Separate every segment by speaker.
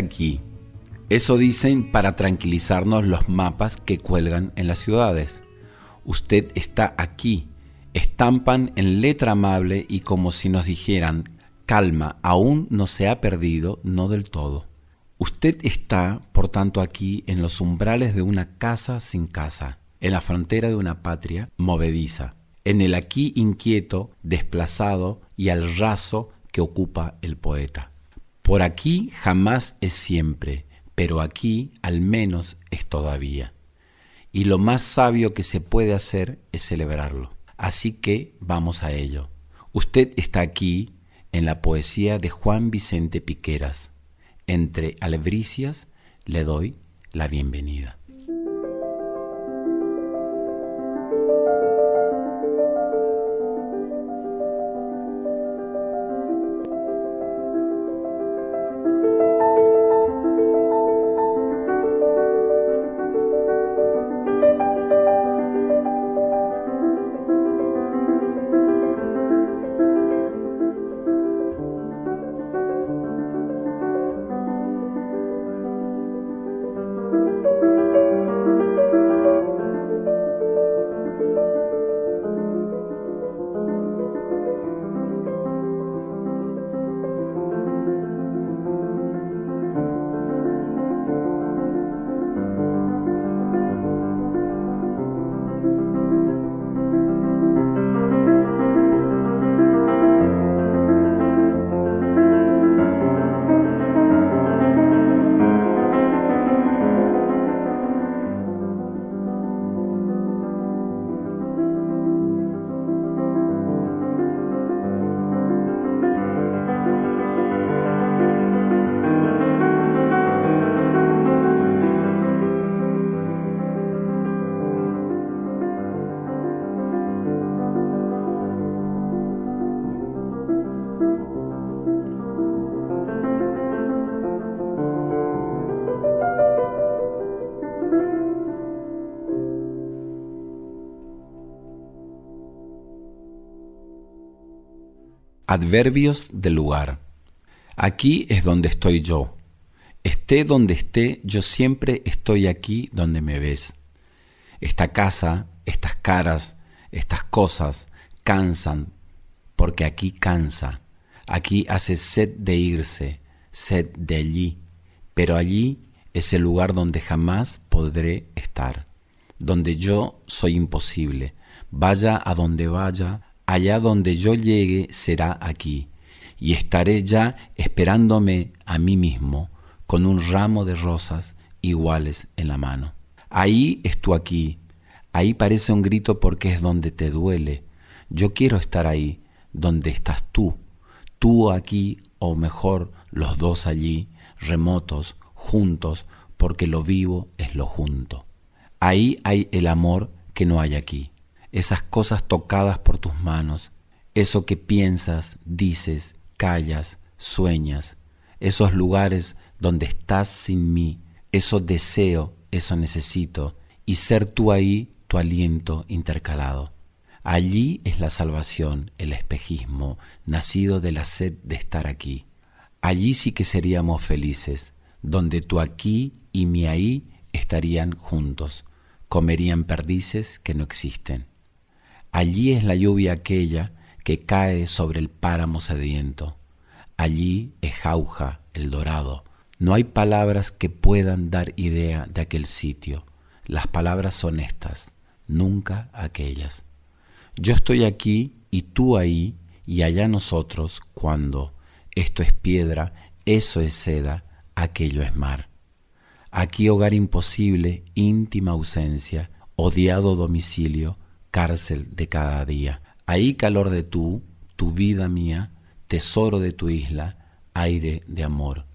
Speaker 1: Aquí. Eso dicen para tranquilizarnos los mapas que cuelgan en las ciudades. Usted está aquí. Estampan en letra amable y como si nos dijeran, calma, aún no se ha perdido, no del todo. Usted está, por tanto, aquí en los umbrales de una casa sin casa, en la frontera de una patria movediza, en el aquí inquieto, desplazado y al raso que ocupa el poeta. Por aquí jamás es siempre, pero aquí al menos es todavía. Y lo más sabio que se puede hacer es celebrarlo. Así que vamos a ello. Usted está aquí en la poesía de Juan Vicente Piqueras. Entre albricias le doy la bienvenida. Adverbios del lugar. Aquí es donde estoy yo. Esté donde esté, yo siempre estoy aquí donde me ves. Esta casa, estas caras, estas cosas cansan, porque aquí cansa. Aquí hace sed de irse, sed de allí, pero allí es el lugar donde jamás podré estar, donde yo soy imposible. Vaya a donde vaya, allá donde yo llegue será aquí, y estaré ya esperándome a mí mismo con un ramo de rosas iguales en la mano. Ahí es tú aquí, ahí parece un grito porque es donde te duele. Yo quiero estar ahí, donde estás tú, tú aquí, o mejor, los dos allí, remotos, juntos, porque lo vivo es lo junto. Ahí hay el amor que no hay aquí esas cosas tocadas por tus manos, eso que piensas, dices, callas, sueñas, esos lugares donde estás sin mí, eso deseo, eso necesito, y ser tú ahí tu aliento intercalado. Allí es la salvación, el espejismo, nacido de la sed de estar aquí. Allí sí que seríamos felices, donde tu aquí y mi ahí estarían juntos, comerían perdices que no existen. Allí es la lluvia aquella que cae sobre el páramo sediento. Allí es jauja, el dorado. No hay palabras que puedan dar idea de aquel sitio. Las palabras son estas, nunca aquellas. Yo estoy aquí y tú ahí y allá nosotros cuando esto es piedra, eso es seda, aquello es mar. Aquí hogar imposible, íntima ausencia, odiado domicilio, cárcel de cada día. Ahí calor de tú, tu vida mía, tesoro de tu isla, aire de amor.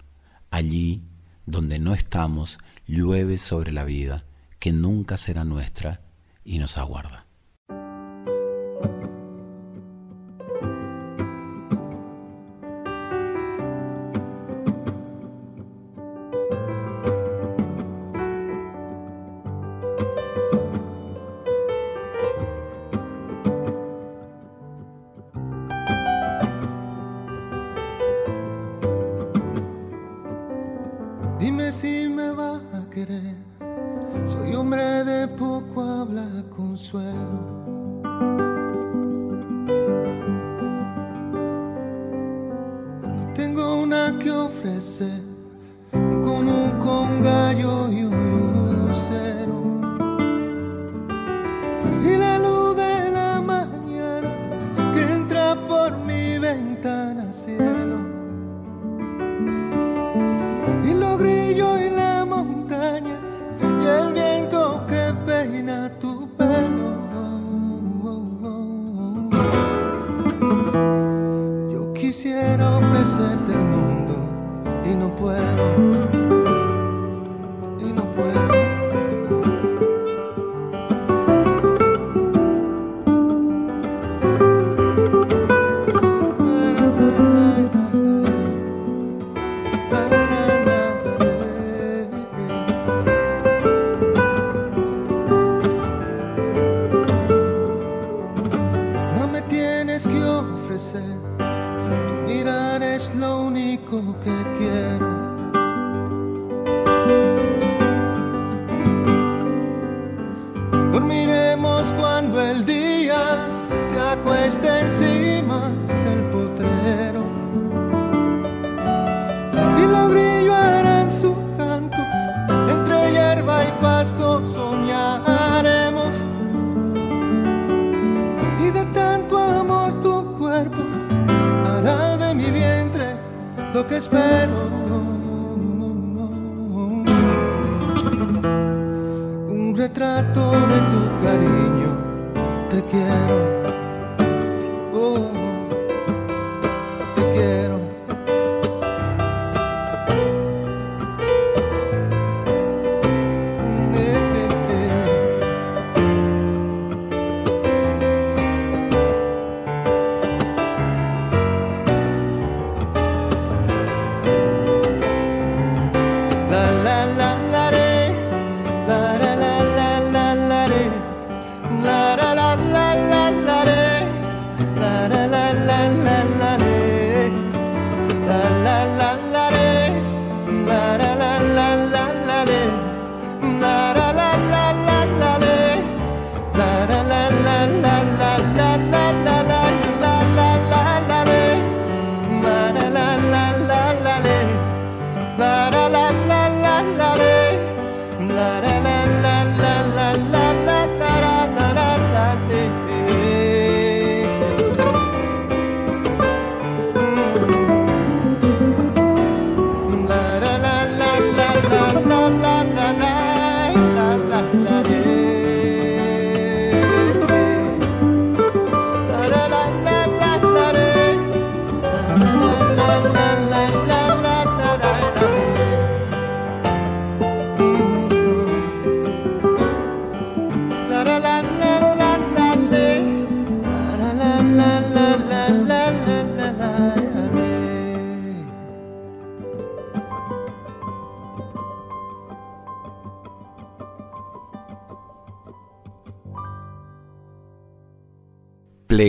Speaker 1: Allí, donde no estamos, llueve sobre la vida, que nunca será nuestra y nos aguarda.
Speaker 2: Tu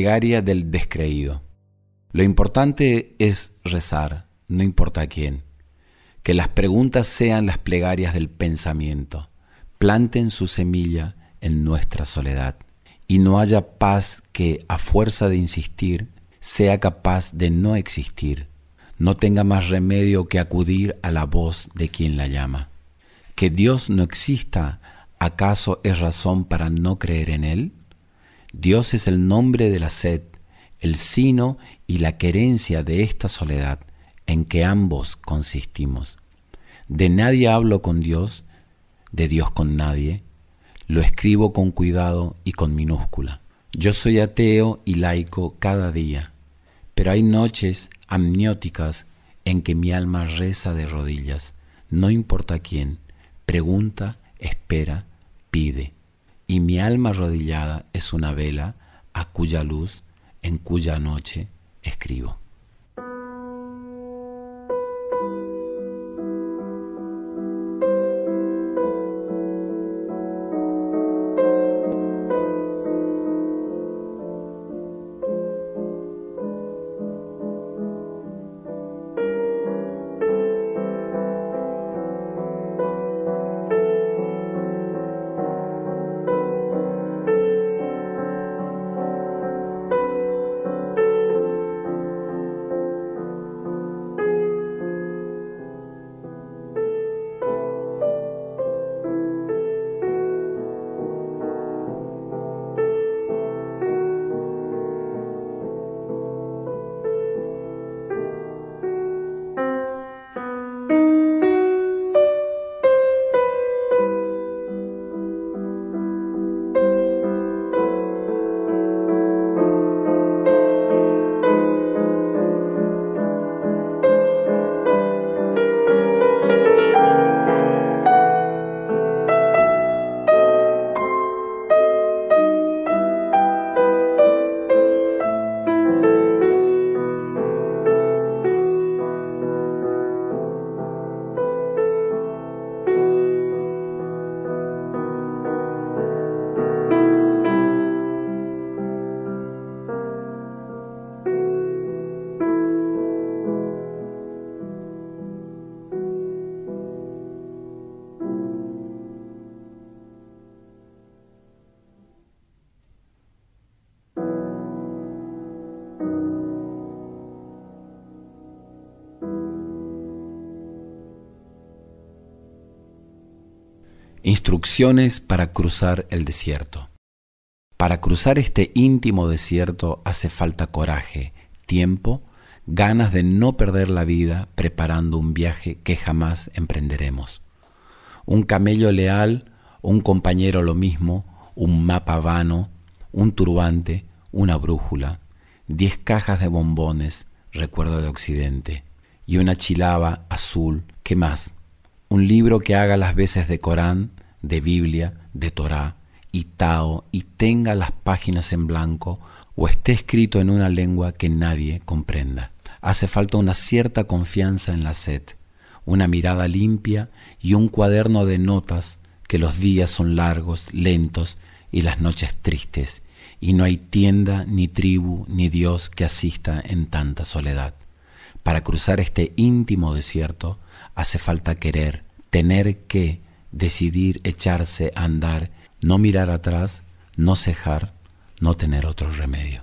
Speaker 1: plegaria del descreído. Lo importante es rezar, no importa quién. Que las preguntas sean las plegarias del pensamiento. Planten su semilla en nuestra soledad. Y no haya paz que, a fuerza de insistir, sea capaz de no existir. No tenga más remedio que acudir a la voz de quien la llama. Que Dios no exista, ¿acaso es razón para no creer en Él? Dios es el nombre de la sed, el sino y la querencia de esta soledad en que ambos consistimos. De nadie hablo con Dios, de Dios con nadie, lo escribo con cuidado y con minúscula. Yo soy ateo y laico cada día, pero hay noches amnióticas en que mi alma reza de rodillas, no importa quién, pregunta, espera, pide, y mi alma arrodillada es una vela a cuya luz, en cuya noche escribo. Instrucciones para cruzar el desierto. Para cruzar este íntimo desierto hace falta coraje, tiempo, ganas de no perder la vida preparando un viaje que jamás emprenderemos. Un camello leal, un compañero lo mismo, un mapa vano, un turbante, una brújula, diez cajas de bombones, recuerdo de Occidente, y una chilaba azul, ¿qué más? Un libro que haga las veces de Corán, de Biblia, de Torá y Tao y tenga las páginas en blanco o esté escrito en una lengua que nadie comprenda. Hace falta una cierta confianza en la sed, una mirada limpia y un cuaderno de notas que los días son largos, lentos y las noches tristes, y no hay tienda, ni tribu, ni Dios que asista en tanta soledad. Para cruzar este íntimo desierto hace falta querer, tener que, decidir echarse a andar, no mirar atrás, no cejar, no tener otro remedio.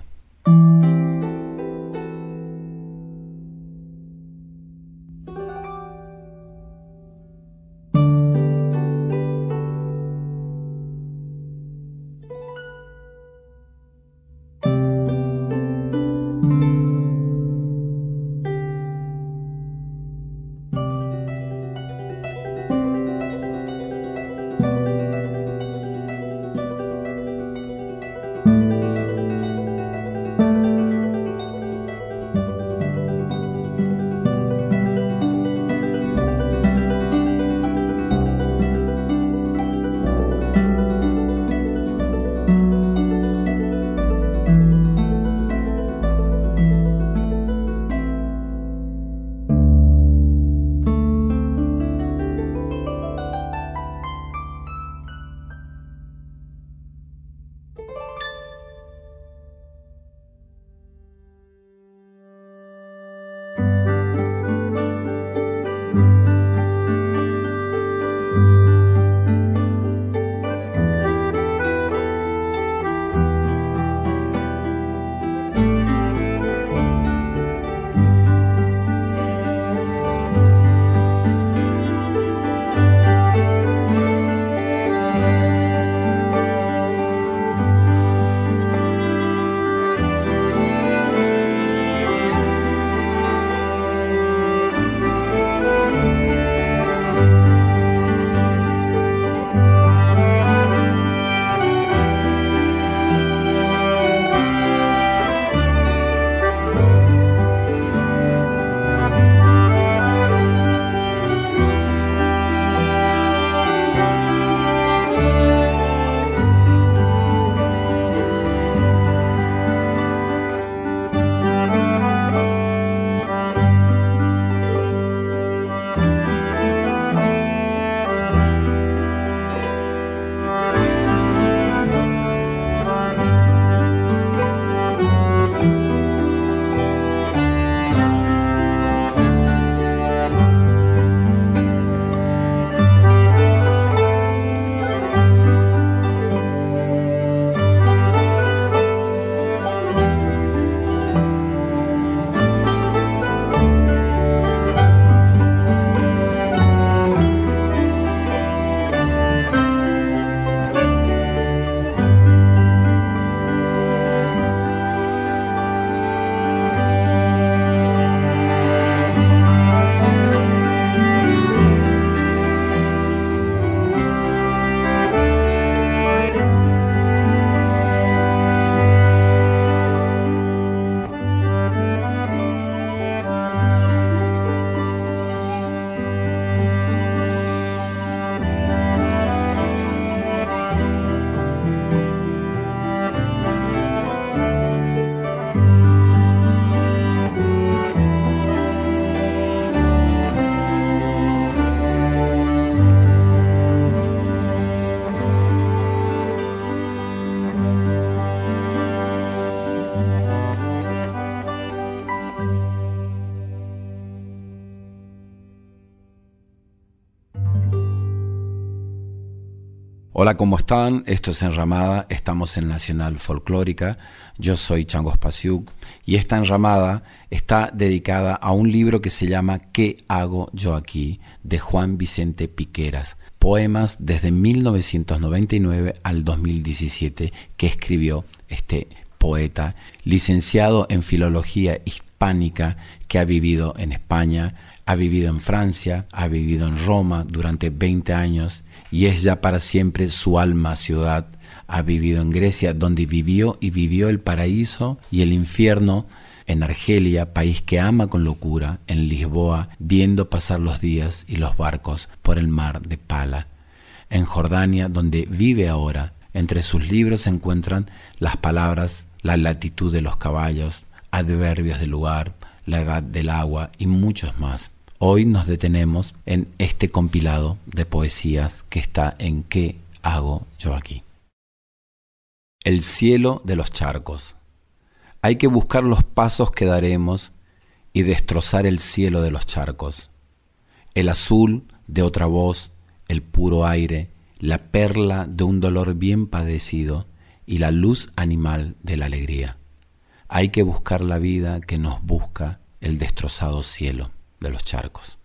Speaker 1: Hola, ¿cómo están? Esto es Enramada, estamos en Nacional Folclórica, yo soy Changos Pasiuk y esta Enramada está dedicada a un libro que se llama ¿Qué hago yo aquí? de Juan Vicente Piqueras, poemas desde 1999 al 2017 que escribió este poeta, licenciado en Filología Hispánica que ha vivido en España, ha vivido en Francia, ha vivido en Roma durante 20 años y es ya para siempre su alma ciudad. Ha vivido en Grecia, donde vivió y vivió el paraíso y el infierno, en Argelia, país que ama con locura, en Lisboa, viendo pasar los días y los barcos por el mar de Pala, en Jordania, donde vive ahora. Entre sus libros se encuentran las palabras, la latitud de los caballos, adverbios del lugar, la edad del agua y muchos más. Hoy nos detenemos en este compilado de poesías que está en ¿Qué hago yo aquí? El cielo de los charcos. Hay que buscar los pasos que daremos y destrozar el cielo de los charcos. El azul de otra voz, el puro aire, la perla de un dolor bien padecido y la luz animal de la alegría. Hay que buscar la vida que nos busca el destrozado cielo de los charcos.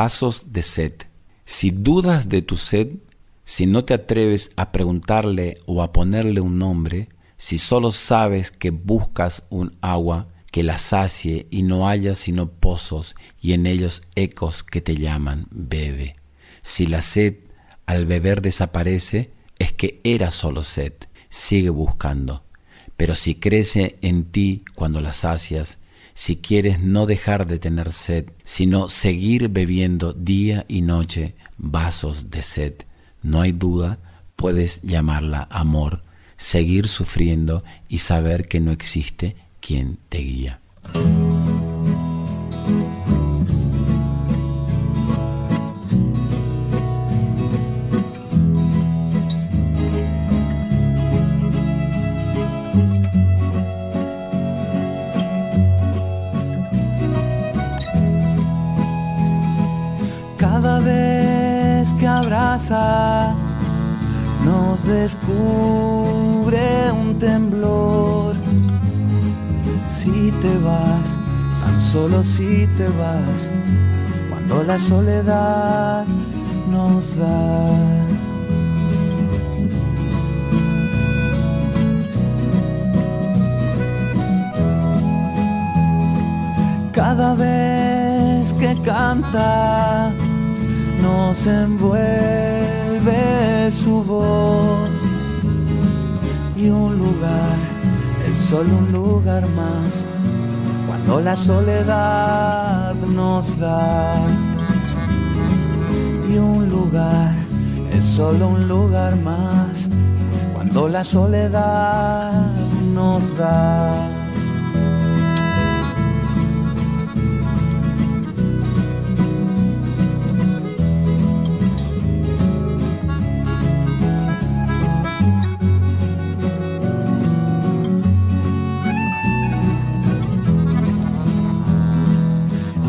Speaker 1: Vasos de sed. Si dudas de tu sed, si no te atreves a preguntarle o a ponerle un nombre, si solo sabes que buscas un agua que la sacie y no haya sino pozos y en ellos ecos que te llaman, bebe. Si la sed al beber desaparece, es que era solo sed, sigue buscando. Pero si crece en ti cuando la sacias, si quieres no dejar de tener sed, sino seguir bebiendo día y noche vasos de sed, no hay duda, puedes llamarla amor, seguir sufriendo y saber que no existe quien te guía.
Speaker 3: Nos descubre un temblor. Si te vas, tan solo si te vas, cuando la soledad nos da. Cada vez que canta, nos envuelve su voz y un lugar, el solo un lugar más, cuando la soledad nos da. Y un lugar, es solo un lugar más, cuando la soledad nos da.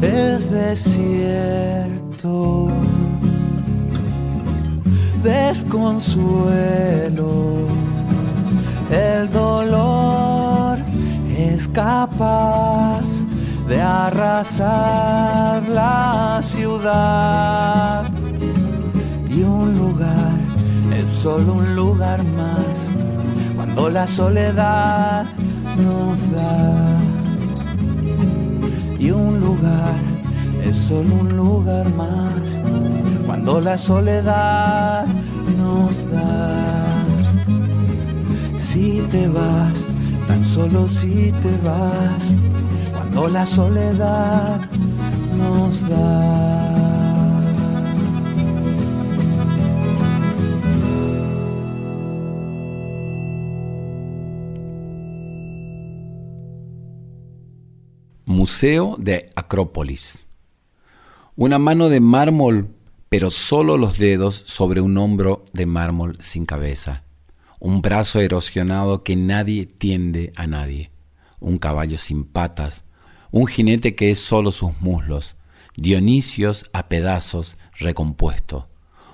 Speaker 3: es desierto desconsuelo el dolor es capaz de arrasar la ciudad. Y un lugar es solo un lugar más cuando la soledad nos da. Y un lugar es solo un lugar más cuando la soledad nos da. Si te vas, tan solo si te vas la soledad nos da.
Speaker 1: Museo de Acrópolis. Una mano de mármol, pero solo los dedos sobre un hombro de mármol sin cabeza. Un brazo erosionado que nadie tiende a nadie. Un caballo sin patas, un jinete que es solo sus muslos, Dionisios a pedazos recompuesto,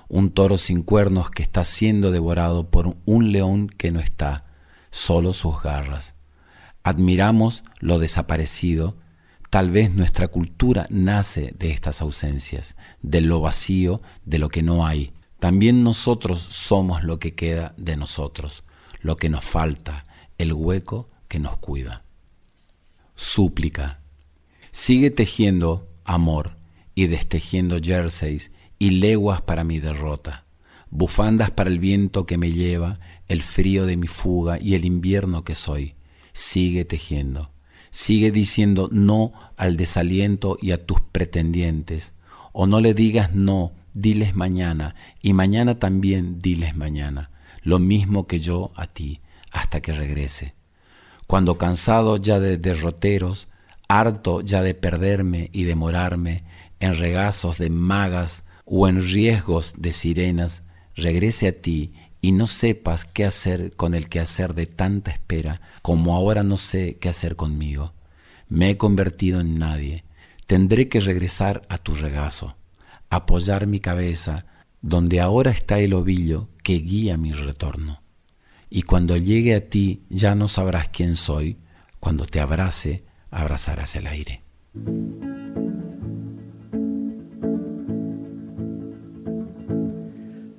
Speaker 1: un toro sin cuernos que está siendo devorado por un león que no está, solo sus garras. Admiramos lo desaparecido, tal vez nuestra cultura nace de estas ausencias, de lo vacío, de lo que no hay. También nosotros somos lo que queda de nosotros, lo que nos falta, el hueco que nos cuida. Súplica Sigue tejiendo amor y destejiendo jerseys y leguas para mi derrota, bufandas para el viento que me lleva, el frío de mi fuga y el invierno que soy. Sigue tejiendo. Sigue diciendo no al desaliento y a tus pretendientes. O no le digas no, diles mañana, y mañana también diles mañana, lo mismo que yo a ti, hasta que regrese. Cuando cansado ya de derroteros, harto ya de perderme y demorarme en regazos de magas o en riesgos de sirenas, regrese a ti y no sepas qué hacer con el quehacer de tanta espera, como ahora no sé qué hacer conmigo. Me he convertido en nadie. Tendré que regresar a tu regazo, apoyar mi cabeza donde ahora está el ovillo que guía mi retorno. Y cuando llegue a ti ya no sabrás quién soy, cuando te abrace, abrazarás el aire.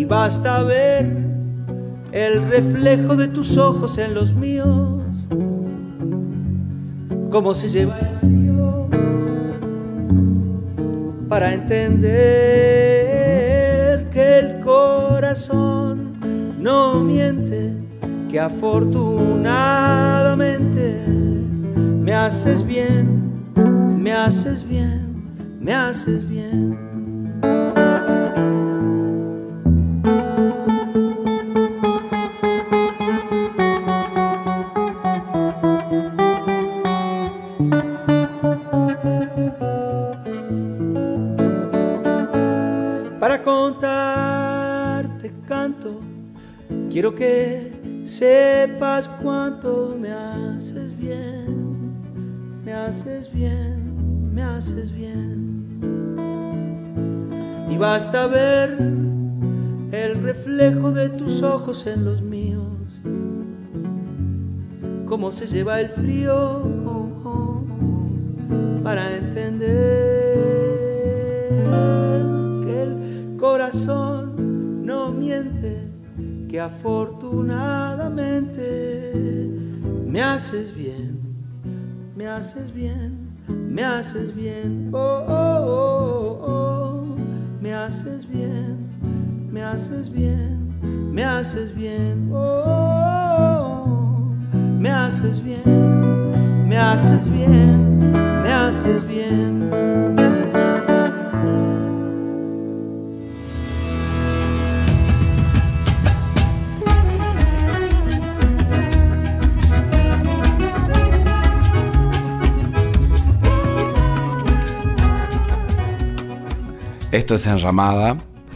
Speaker 4: y basta ver el reflejo de tus ojos en los míos, como se lleva el frío para entender que el corazón no miente, que afortunadamente me haces bien, me haces bien, me haces bien. Reflejo de tus ojos en los míos, cómo se lleva el frío para entender que el corazón no miente que afortunadamente me haces bien, me haces bien, me haces bien, oh, oh, oh, oh, me haces bien, me haces bien, me haces bien, oh, me haces bien, me haces bien, me haces bien.
Speaker 1: Esto es Enramada.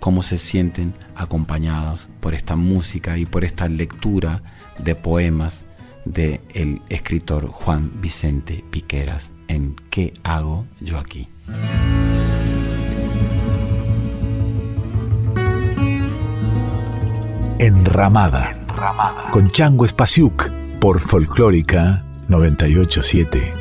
Speaker 1: cómo se sienten acompañados por esta música y por esta lectura de poemas del el escritor Juan Vicente Piqueras en ¿Qué hago yo aquí?
Speaker 5: Enramada, Enramada. con Chango Espasiuk por Folclórica 987.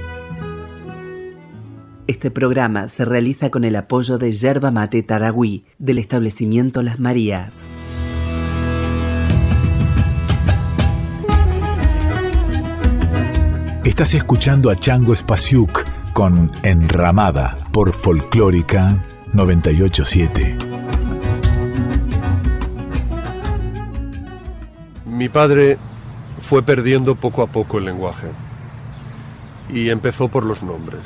Speaker 6: Este programa se realiza con el apoyo de Yerba Mate Taragüí del establecimiento Las Marías.
Speaker 5: Estás escuchando a Chango Spasiuk con Enramada por Folclórica 987.
Speaker 7: Mi padre fue perdiendo poco a poco el lenguaje y empezó por los nombres.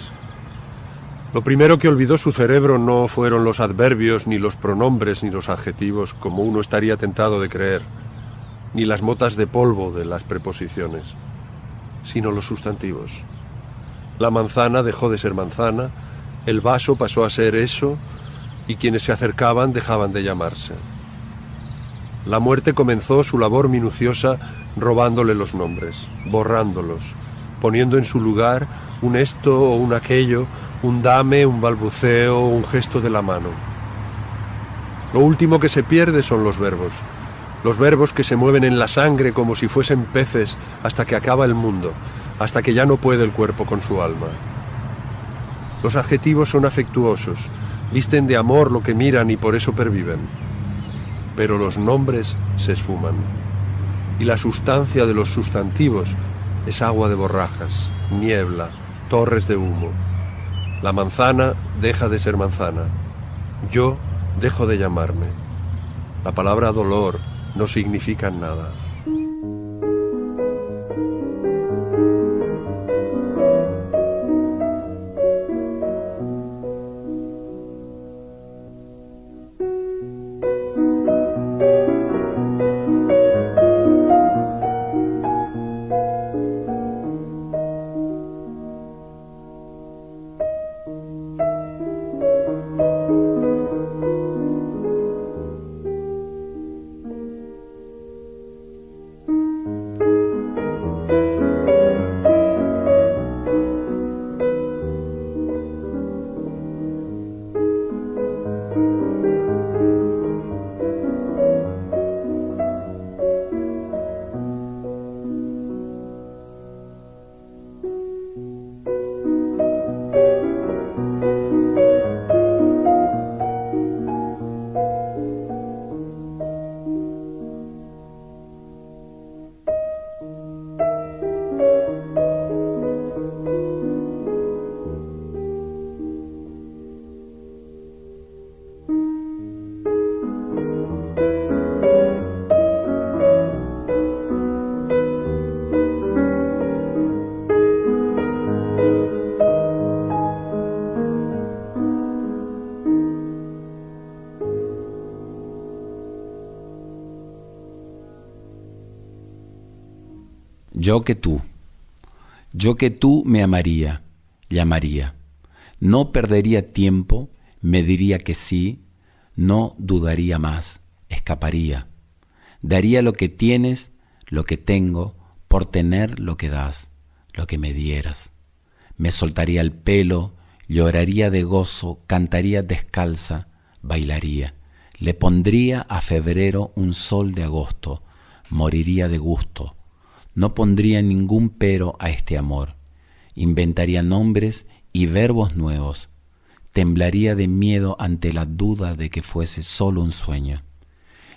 Speaker 7: Lo primero que olvidó su cerebro no fueron los adverbios, ni los pronombres, ni los adjetivos, como uno estaría tentado de creer, ni las motas de polvo de las preposiciones, sino los sustantivos. La manzana dejó de ser manzana, el vaso pasó a ser eso, y quienes se acercaban dejaban de llamarse. La muerte comenzó su labor minuciosa robándole los nombres, borrándolos, poniendo en su lugar un esto o un aquello, un dame, un balbuceo, un gesto de la mano. Lo último que se pierde son los verbos. Los verbos que se mueven en la sangre como si fuesen peces hasta que acaba el mundo, hasta que ya no puede el cuerpo con su alma. Los adjetivos son afectuosos, visten de amor lo que miran y por eso perviven. Pero los nombres se esfuman. Y la sustancia de los sustantivos es agua de borrajas, niebla, torres de humo. La manzana deja de ser manzana. Yo dejo de llamarme. La palabra dolor, no significan nada.
Speaker 1: Yo que tú, yo que tú me amaría, llamaría. No perdería tiempo, me diría que sí, no dudaría más, escaparía. Daría lo que tienes, lo que tengo, por tener lo que das, lo que me dieras. Me soltaría el pelo, lloraría de gozo, cantaría descalza, bailaría. Le pondría a febrero un sol de agosto, moriría de gusto, no pondría ningún pero a este amor. Inventaría nombres y verbos nuevos. Temblaría de miedo ante la duda de que fuese solo un sueño.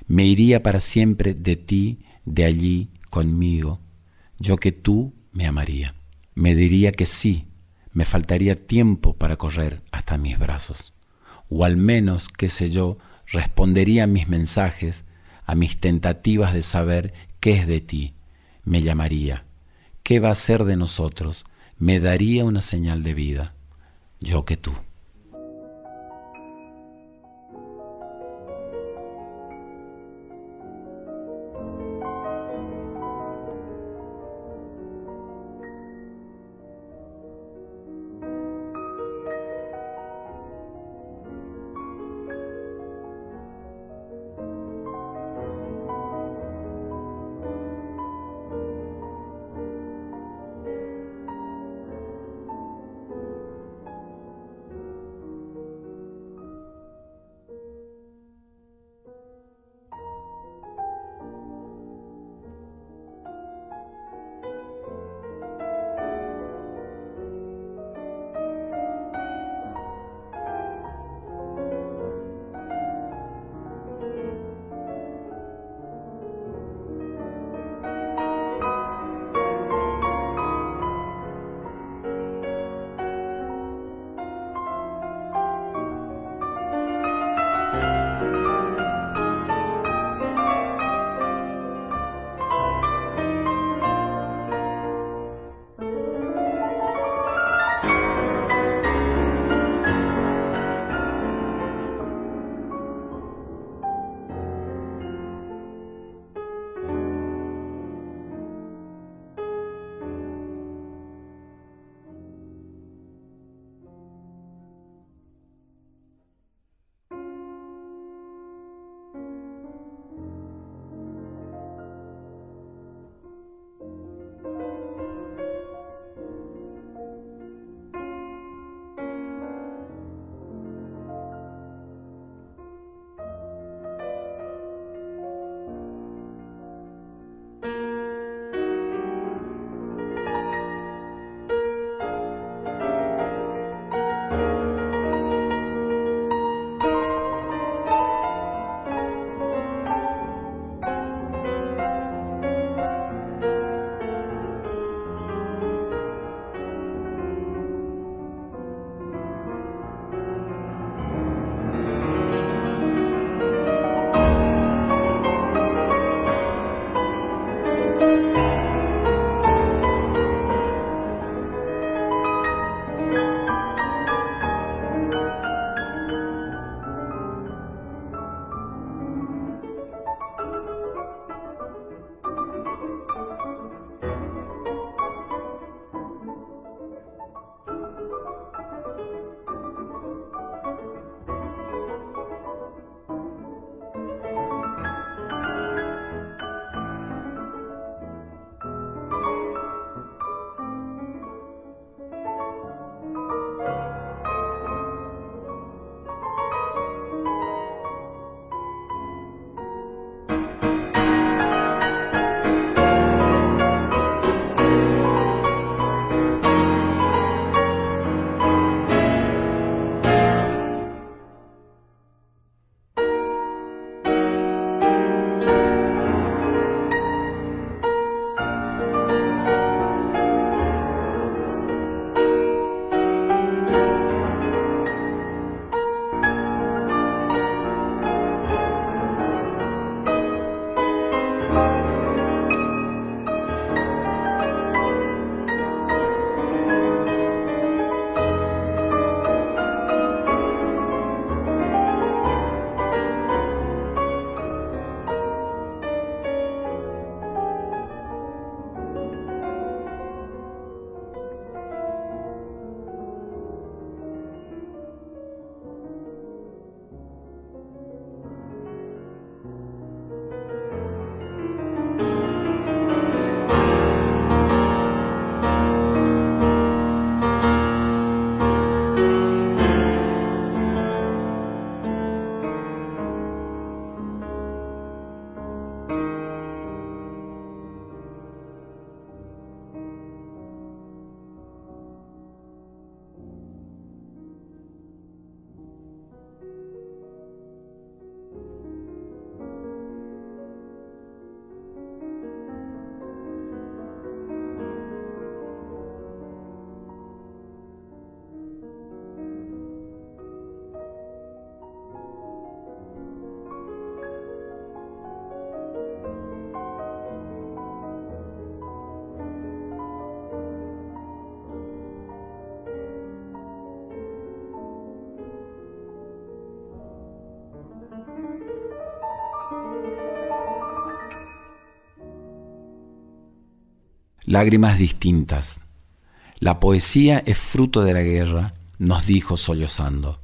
Speaker 1: Me iría para siempre de ti, de allí, conmigo, yo que tú me amaría. Me diría que sí, me faltaría tiempo para correr hasta mis brazos. O al menos, qué sé yo, respondería a mis mensajes, a mis tentativas de saber qué es de ti, me llamaría. ¿Qué va a ser de nosotros? Me daría una señal de vida. Yo que tú. Lágrimas distintas. La poesía es fruto de la guerra, nos dijo sollozando,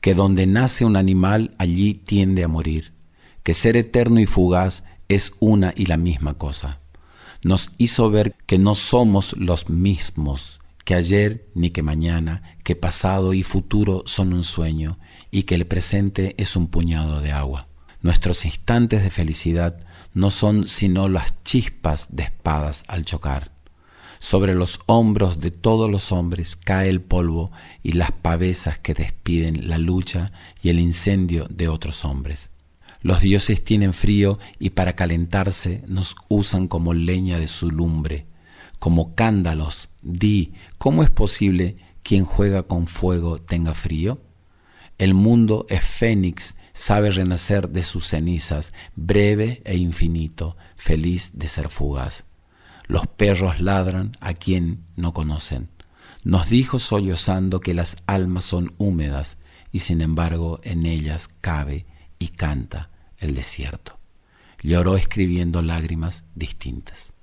Speaker 1: que donde nace un animal allí tiende a morir, que ser eterno y fugaz es una y la misma cosa. Nos hizo ver que no somos los mismos, que ayer ni que mañana, que pasado y futuro son un sueño y que el presente es un puñado de agua. Nuestros instantes de felicidad no son sino las chispas de espadas al chocar. Sobre los hombros de todos los hombres cae el polvo y las pavesas que despiden la lucha y el incendio de otros hombres. Los dioses tienen frío y para calentarse nos usan como leña de su lumbre, como cándalos. Di, ¿cómo es posible quien juega con fuego tenga frío? El mundo es fénix, sabe renacer de sus cenizas, breve e infinito, feliz de ser fugaz. Los perros ladran a quien no conocen. Nos dijo sollozando que las almas son húmedas y sin embargo en ellas cabe y canta el desierto. Lloró escribiendo lágrimas distintas.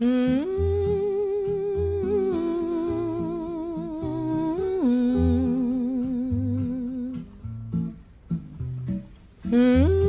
Speaker 1: Mm.
Speaker 8: 嗯。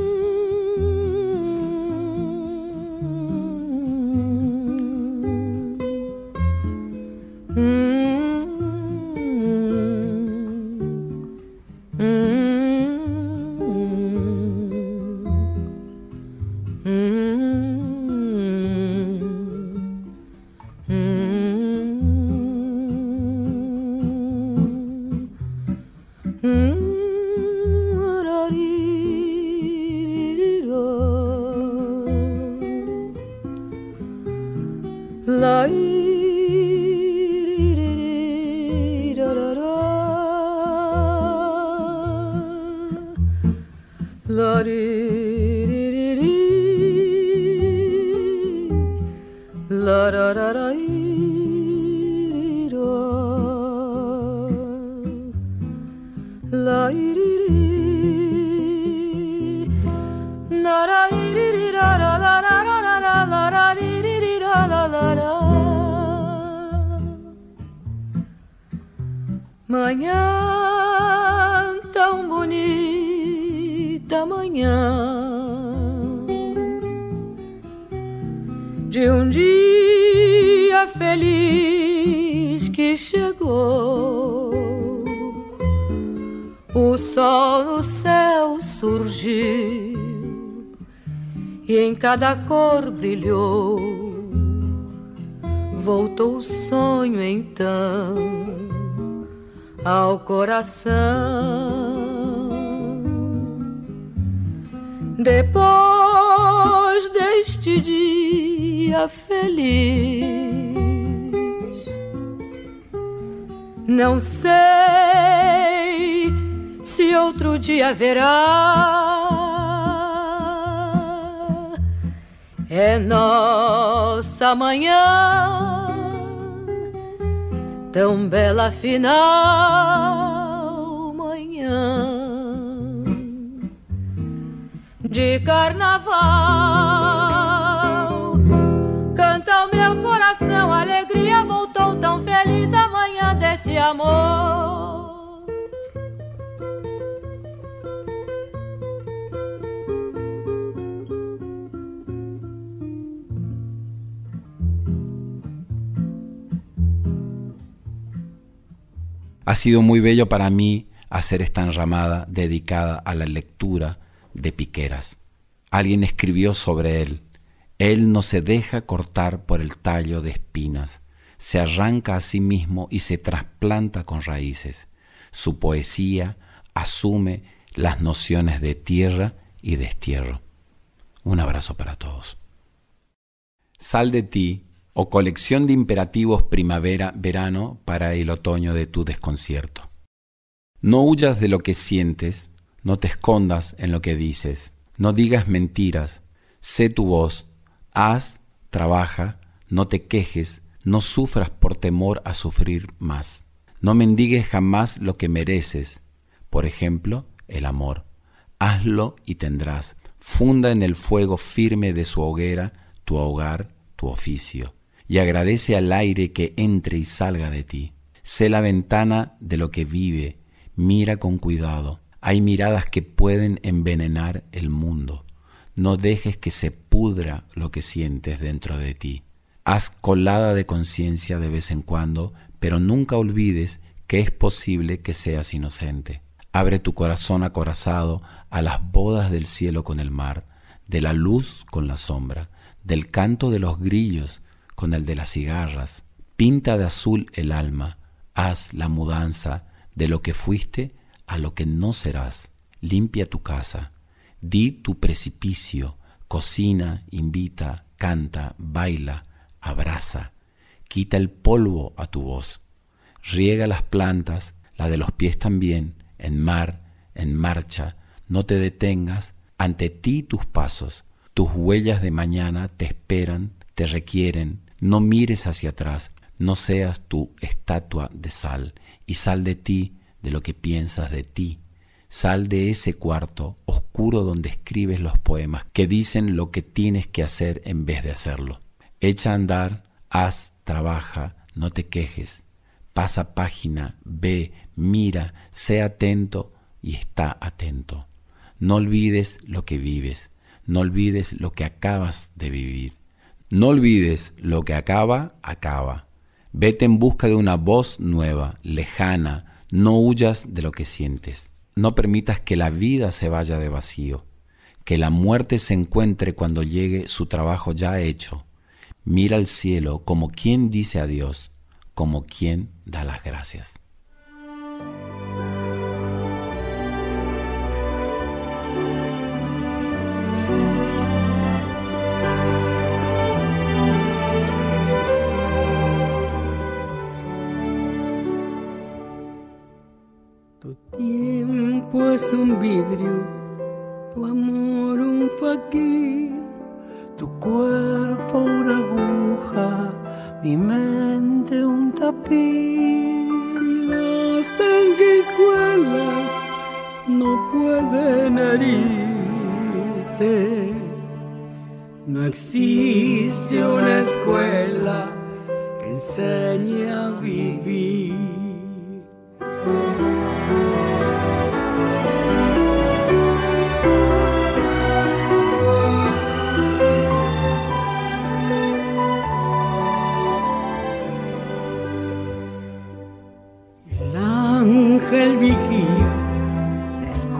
Speaker 8: Dia feliz, não sei se outro dia haverá. É nossa manhã tão bela final manhã de carnaval. Amor.
Speaker 1: Ha sido muy bello para mí hacer esta enramada dedicada a la lectura de Piqueras. Alguien escribió sobre él, él no se deja cortar por el tallo de espinas, se arranca a sí mismo y se trasplanta con raíces. Su poesía asume las nociones de tierra y destierro. Un abrazo para todos. Sal de ti o colección de imperativos primavera-verano para el otoño de tu desconcierto. No huyas de lo que sientes, no te escondas en lo que dices, no digas mentiras, sé tu voz, haz, trabaja, no te quejes, no sufras por temor a sufrir más. No mendigues jamás lo que mereces, por ejemplo, el amor. Hazlo y tendrás, Funda en el fuego firme de su hoguera tu hogar, tu oficio, y agradece al aire que entre y salga de ti. Sé la ventana de lo que vive, mira con cuidado. Hay miradas que pueden envenenar el mundo. No dejes que se pudra lo que sientes dentro de ti. Haz colada de conciencia de vez en cuando, pero nunca olvides que es posible que seas inocente. Abre tu corazón acorazado a las bodas del cielo con el mar, de la luz con la sombra, del canto de los grillos con el de las cigarras. Pinta de azul el alma, haz la mudanza de lo que fuiste a lo que no serás. Limpia tu casa, di tu precipicio, cocina, invita, canta, baila, abraza, quita el polvo a tu voz, riega las plantas, la de los pies también, en mar, en marcha, no te detengas, ante ti tus pasos, tus huellas de mañana te esperan, te requieren, no mires hacia atrás, no seas tu estatua de sal, y sal de ti de lo que piensas de ti. Sal de ese cuarto oscuro donde escribes los poemas que dicen lo que tienes que hacer en vez de hacerlo. Echa a andar, haz, trabaja, no te quejes. Pasa página, ve, mira, sé atento y está atento. No olvides lo que vives, no olvides lo que acabas de vivir. No olvides lo que acaba, acaba. Vete en busca de una voz nueva, lejana, no huyas de lo que sientes. No permitas que la vida se vaya de vacío, que la muerte se encuentre cuando llegue su trabajo ya hecho. Mira al cielo como quien dice adiós, como quien da las gracias.
Speaker 3: es un vidrio, tu amor un faquir, tu cuerpo una aguja, mi mente un tapiz. Si las sanguijuelas no pueden herirte, no existe una escuela que enseñe a vivir.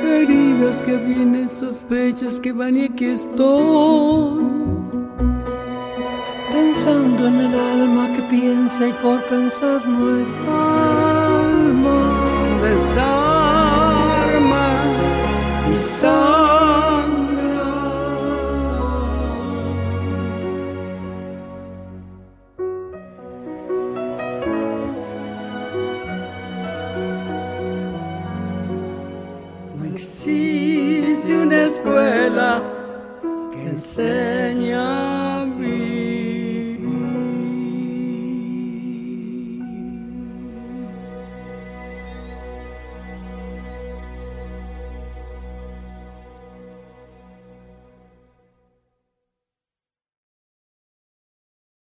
Speaker 3: Heridas que vienen, sospechas que van y aquí estoy. Pensando en el alma que piensa y por pensar no es alma. Desarma y existe